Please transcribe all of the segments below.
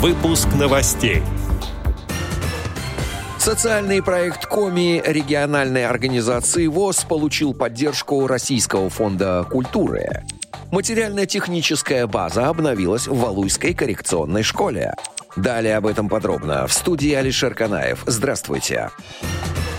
Выпуск новостей. Социальный проект Коми региональной организации ВОЗ получил поддержку Российского фонда культуры. Материально-техническая база обновилась в Валуйской коррекционной школе. Далее об этом подробно в студии Алишер Канаев. Здравствуйте. Здравствуйте.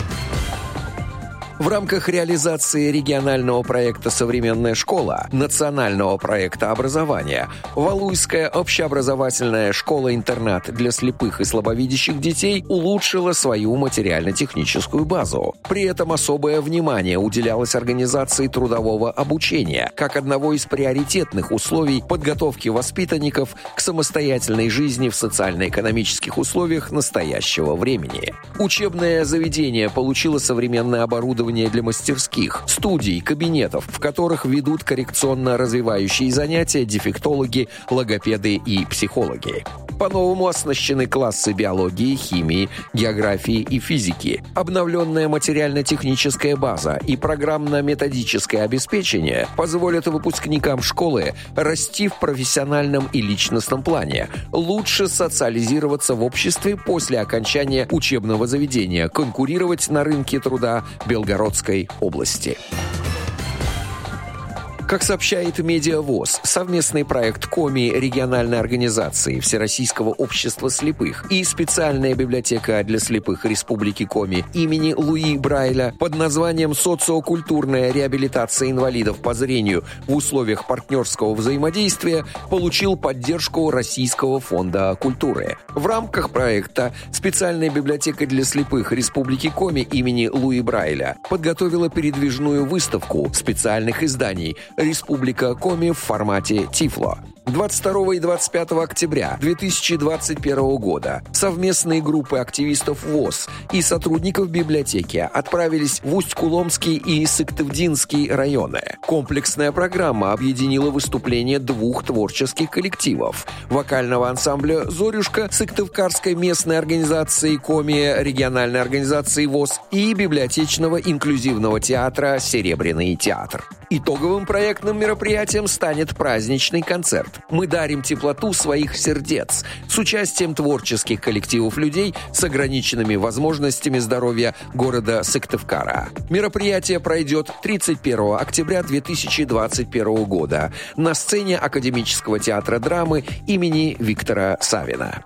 В рамках реализации регионального проекта «Современная школа», национального проекта образования, Валуйская общеобразовательная школа-интернат для слепых и слабовидящих детей улучшила свою материально-техническую базу. При этом особое внимание уделялось организации трудового обучения, как одного из приоритетных условий подготовки воспитанников к самостоятельной жизни в социально-экономических условиях настоящего времени. Учебное заведение получило современное оборудование оборудование для мастерских, студий, кабинетов, в которых ведут коррекционно-развивающие занятия дефектологи, логопеды и психологи. По-новому оснащены классы биологии, химии, географии и физики. Обновленная материально-техническая база и программно-методическое обеспечение позволят выпускникам школы расти в профессиональном и личностном плане, лучше социализироваться в обществе после окончания учебного заведения, конкурировать на рынке труда Белгородской области. Как сообщает Медиавоз, совместный проект Коми региональной организации Всероссийского общества слепых и специальная библиотека для слепых Республики Коми имени Луи Брайля под названием «Социокультурная реабилитация инвалидов по зрению в условиях партнерского взаимодействия» получил поддержку Российского фонда культуры. В рамках проекта специальная библиотека для слепых Республики Коми имени Луи Брайля подготовила передвижную выставку специальных изданий Республика Коми в формате Тифло. 22 и 25 октября 2021 года совместные группы активистов ВОЗ и сотрудников библиотеки отправились в Усть-Куломский и Сыктывдинский районы. Комплексная программа объединила выступления двух творческих коллективов – вокального ансамбля «Зорюшка» Сыктывкарской местной организации «Коми» региональной организации ВОЗ и библиотечного инклюзивного театра «Серебряный театр». Итоговым проектным мероприятием станет праздничный концерт. Мы дарим теплоту своих сердец с участием творческих коллективов людей с ограниченными возможностями здоровья города Сыктывкара. Мероприятие пройдет 31 октября 2021 года на сцене Академического театра драмы имени Виктора Савина.